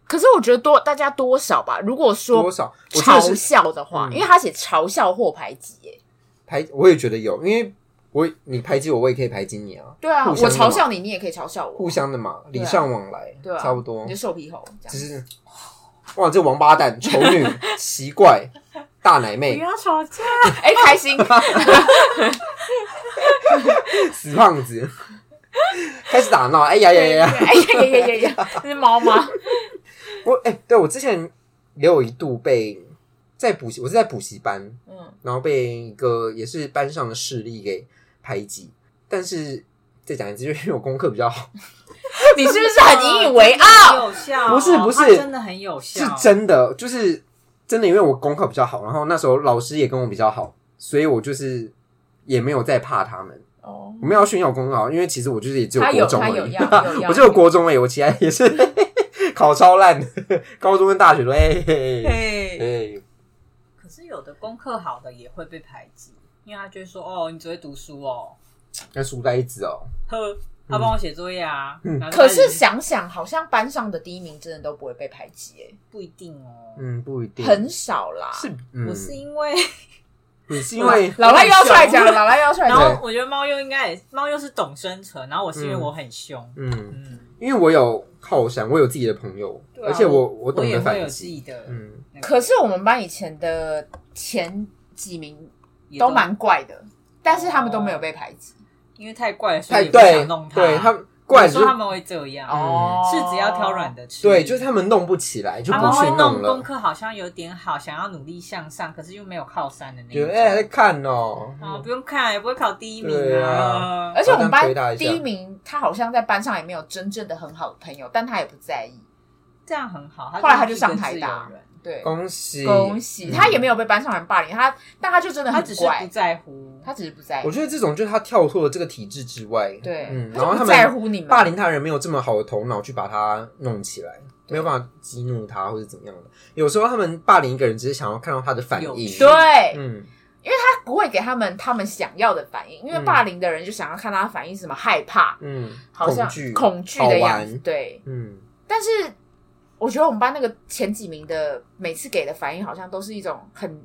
可是我觉得多大家多少吧？如果说多少嘲笑的话，因为他写嘲笑或排挤，哎，排我也觉得有，因为。我你排挤我，我也可以排挤你啊。对啊，我嘲笑你，你也可以嘲笑我，互相的嘛，礼尚往来，对，差不多。你就瘦皮猴，只是哇，这王八蛋、丑女、奇怪、大奶妹，不要吵架，哎，开心，死胖子，开始打闹，哎呀呀呀，哎呀呀呀呀，这是猫吗？我哎，对我之前也有一度被在补习，我是在补习班，嗯，然后被一个也是班上的势力给排挤，但是再讲一次，就是因为我功课比较好，你是不是很引以为傲？有效？不是不是，真的很有效，是真的，就是真的，因为我功课比较好，然后那时候老师也跟我比较好，所以我就是也没有再怕他们。哦，我们要炫耀功课好，因为其实我就是也只有国中而已，我只有国中而已，我其他也是 考超烂的，高中跟大学都哎哎。可是有的功课好的也会被排挤，因为他就会说：“哦，你只会读书哦，那书呆子哦。”呵，他帮我写作业啊。可是想想，好像班上的第一名真的都不会被排挤，哎，不一定哦。嗯，不一定，很少啦。是，我是因为。你是因为 老赖又要出来讲，老赖又要出来讲。然后我觉得猫又应该也，猫又是懂生存。然后我是因为我很凶，嗯嗯，因为我有靠山，我有自己的朋友，而且我我懂得反击。嗯，可是我们班以前的前几名都蛮怪的，但是他们都没有被排挤，因为太怪了，所以不想弄他。对他们。怪说他们会这样，是只要挑软的吃。对，就是他们弄不起来，就不去弄了。他们会弄功课好像有点好，想要努力向上，可是又没有靠山的那种。哎，在看哦，啊，不用看，也不会考第一名啊。而且我们班第一名，他好像在班上也没有真正的很好的朋友，但他也不在意，这样很好。后来他就上台大。对，恭喜。恭喜！他也没有被班上人霸凌，他但他就真的他只是不在乎，他只是不在乎。我觉得这种就是他跳脱了这个体制之外，对，嗯，然后他们在乎你们。霸凌他人没有这么好的头脑去把他弄起来，没有办法激怒他或者怎么样的。有时候他们霸凌一个人，只是想要看到他的反应，对，嗯，因为他不会给他们他们想要的反应，因为霸凌的人就想要看他反应是什么害怕，嗯，好像恐惧的样子，对，嗯，但是。我觉得我们班那个前几名的，每次给的反应好像都是一种很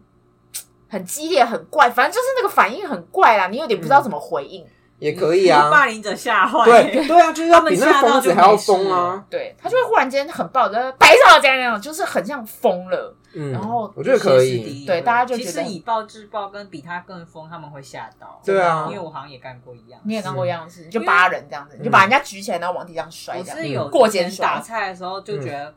很激烈、很怪，反正就是那个反应很怪啦，你有点不知道怎么回应。也可以啊，霸凌者吓坏。对对啊，就是要比那个疯子还要疯啊！对，他就会忽然间很暴的白手这样那样，就是很像疯了。嗯，然后我觉得可以，对大家就觉得以暴制暴跟比他更疯，他们会吓到。对啊，因为我好像也干过一样，你也干过一样的事情，就扒人这样子，你就把人家举起来，然后往地上摔。我是有过肩打菜的时候就觉得。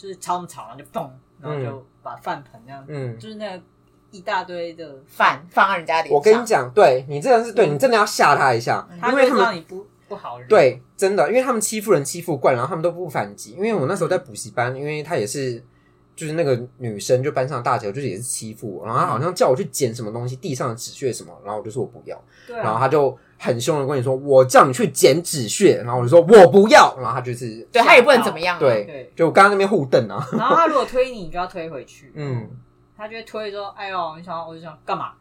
就是超吵，然后就嘣，然后就把饭盆这样，嗯，就是那个一大堆的饭放在人家脸上。我跟你讲，对你真的是对你真的要吓他一下，因为他们你不不好人。对，真的，因为他们欺负人欺负惯，然后他们都不反击。因为我那时候在补习班，因为他也是就是那个女生，就班上大姐，就是也是欺负我，然后她好像叫我去捡什么东西，地上的纸屑什么，然后我就说我不要，对然后她就。很凶的跟你说，我叫你去捡纸屑，然后我就说我不要，然后她就是对她也不能怎么样，对，对。就我刚刚那边互瞪啊。然后他如果推你，你就要推回去，嗯，他就会推说，哎呦，你想，我就想干嘛？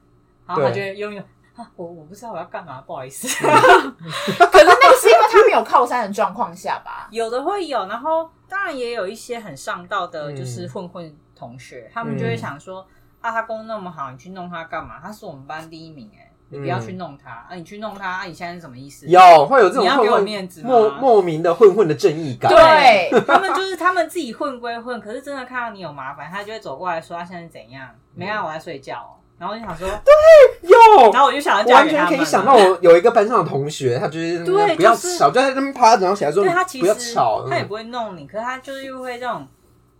然后他就会用用啊，我我不知道我要干嘛，不好意思。可是那个是因为他没有靠山的状况下吧？有的会有，然后当然也有一些很上道的，就是混混同学，他们就会想说，啊，他功那么好，你去弄他干嘛？他是我们班第一名，哎。你不要去弄他，啊！你去弄他，啊！你现在是什么意思？有会有这种混混，你要给我面子吗？莫莫名的混混的正义感。对，他们就是他们自己混归混，可是真的看到你有麻烦，他就会走过来说他现在是怎样？没啊，我在睡觉。然后我就想说，对，有。然后我就想，完全可以想到我有一个班上的同学，他就是对，不要吵，就在那边趴着，然后起来说，对他其实不要吵，他也不会弄你，可是他就是又会这种。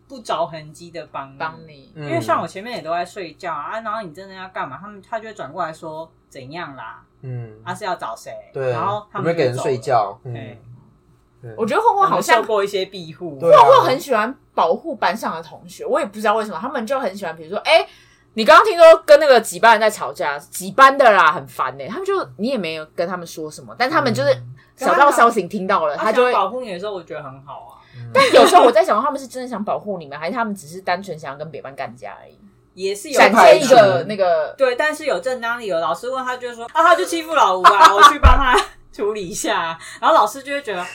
不着痕迹的帮帮你，因为像我前面也都在睡觉啊，然后你真的要干嘛？他们他就会转过来说怎样啦？嗯，他是要找谁？对，然后他们没给人睡觉。嗯，我觉得混混好像受过一些庇护，混混很喜欢保护班上的同学，我也不知道为什么，他们就很喜欢，比如说，哎，你刚刚听说跟那个几班人在吵架，几班的啦，很烦呢。他们就你也没有跟他们说什么，但他们就是小道消息听到了，他就会保护你的时候，我觉得很好啊。但有时候我在想，他们是真的想保护你们，还是他们只是单纯想要跟别班干架而已？也是有展现一个那个对，但是有正当理由。老师问他，就说啊，他就欺负老吴啊，我去帮他处理一下。然后老师就会觉得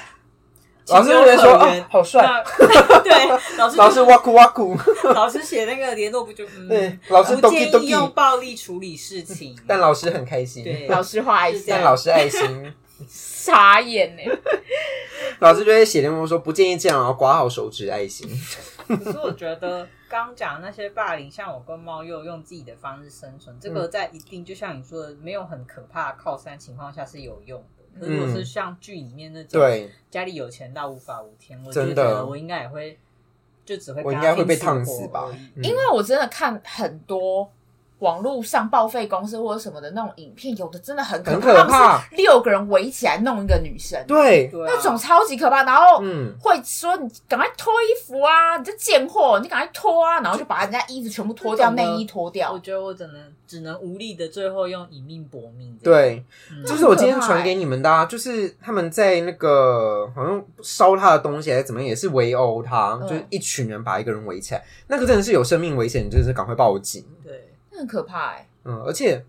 老师就会说：“哦，好帅。” 对，老师老师哇酷哇酷，老师写那个联络不就嗯，对，老师不建议用暴力处理事情，但老师很开心。对，老师画爱心，但老师爱心傻眼呢。老师就会写联络说不建议这样，然后刮好手指爱心。可是我觉得刚讲那些霸凌，像我跟猫又用自己的方式生存，这个在一定就像你说的，没有很可怕的靠山情况下是有用的。如果是像剧里面那种，对。家里有钱到无法无天，我觉得我应该也会，就只会我应该会被烫死吧，因为我真的看很多。网络上报废公司或者什么的那种影片，有的真的很可怕，可怕是六个人围起来弄一个女生，对，那种超级可怕。然后会说你赶快脱衣服啊，你这贱货，你赶快脱啊，然后就把人家衣服全部脱掉，内衣脱掉。我觉得我只能只能无力的最后用以命搏命。对，就、嗯、是我今天传给你们的，啊，就是他们在那个好像烧他的东西还是怎么样，也是围殴他，嗯、就是一群人把一个人围起来，那个真的是有生命危险，你就是赶快报警。对。很可怕哎、欸，嗯，而且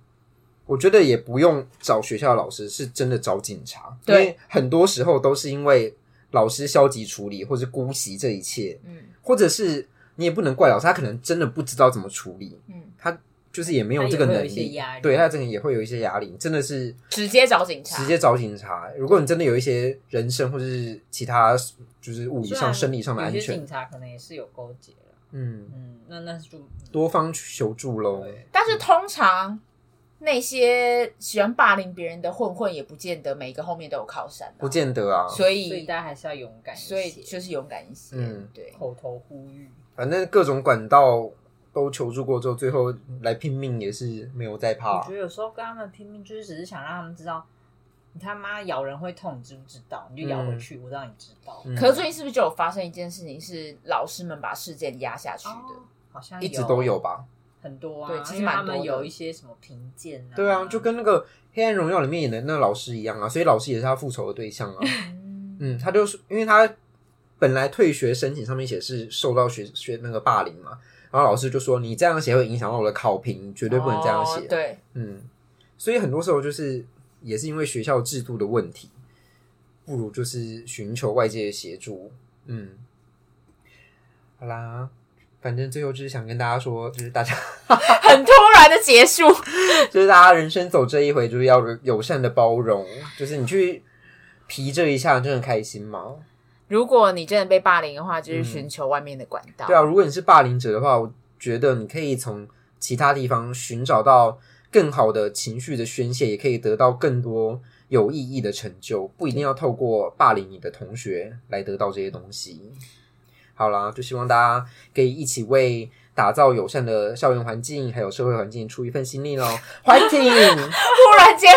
我觉得也不用找学校的老师，是真的找警察，对，因为很多时候都是因为老师消极处理，或是姑息这一切，嗯，或者是你也不能怪老师，他可能真的不知道怎么处理，嗯，他就是也没有这个能力，对，他这个也会有一些压力，真的是直接找警察，直接找警察。如果你真的有一些人身或者是其他就是物理上、生理上的安全，警察可能也是有勾结。嗯嗯，那那就多方求助喽。但是通常那些喜欢霸凌别人的混混，也不见得每一个后面都有靠山，不见得啊。所以，所以大家还是要勇敢一些，所以就是勇敢一些。嗯，对，口头呼吁，反正各种管道都求助过之后，最后来拼命也是没有再怕。我觉得有时候跟他们拼命，就是只是想让他们知道。你他妈咬人会痛，你知不知道？你就咬回去，嗯、我让你知道。嗯、可是最近是不是就有发生一件事情，是老师们把事件压下去的？哦、好像一直都有吧，很多啊。对，其实他们有一些什么评鉴啊？对啊，就跟那个《黑暗荣耀》里面演的那个老师一样啊，所以老师也是他复仇的对象啊。嗯，他就是因为他本来退学申请上面写是受到学学那个霸凌嘛，然后老师就说你这样写会影响到我的考评，绝对不能这样写。哦、对，嗯，所以很多时候就是。也是因为学校制度的问题，不如就是寻求外界的协助。嗯，好啦，反正最后就是想跟大家说，就是大家 很突然的结束，就是大家人生走这一回，就是要友善的包容。就是你去皮这一下，真的开心吗？如果你真的被霸凌的话，就是寻求外面的管道。嗯。对啊，如果你是霸凌者的话，我觉得你可以从其他地方寻找到。更好的情绪的宣泄，也可以得到更多有意义的成就，不一定要透过霸凌你的同学来得到这些东西。好啦，就希望大家可以一起为打造友善的校园环境还有社会环境出一份心力喽！Fighting！突然间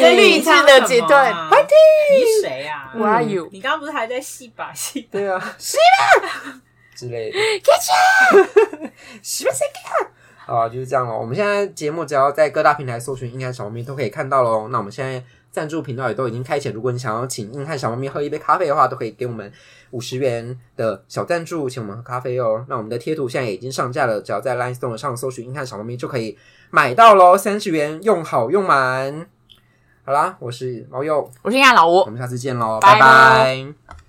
很励志的阶段，Fighting！你谁啊？Who are you？你刚刚不是还在戏把戏？对啊，戏吧 之类的。Catch！是不是？啊，就是这样咯。我们现在节目只要在各大平台搜寻“硬汉小猫咪”都可以看到喽。那我们现在赞助频道也都已经开启，如果你想要请硬汉小猫咪喝一杯咖啡的话，都可以给我们五十元的小赞助，请我们喝咖啡哦。那我们的贴图现在也已经上架了，只要在 Line Store 上搜寻“硬汉小猫咪”就可以买到喽，三十元用好用满。好啦，我是猫鼬，我是硬汉老吴，我们下次见喽，拜拜。拜拜。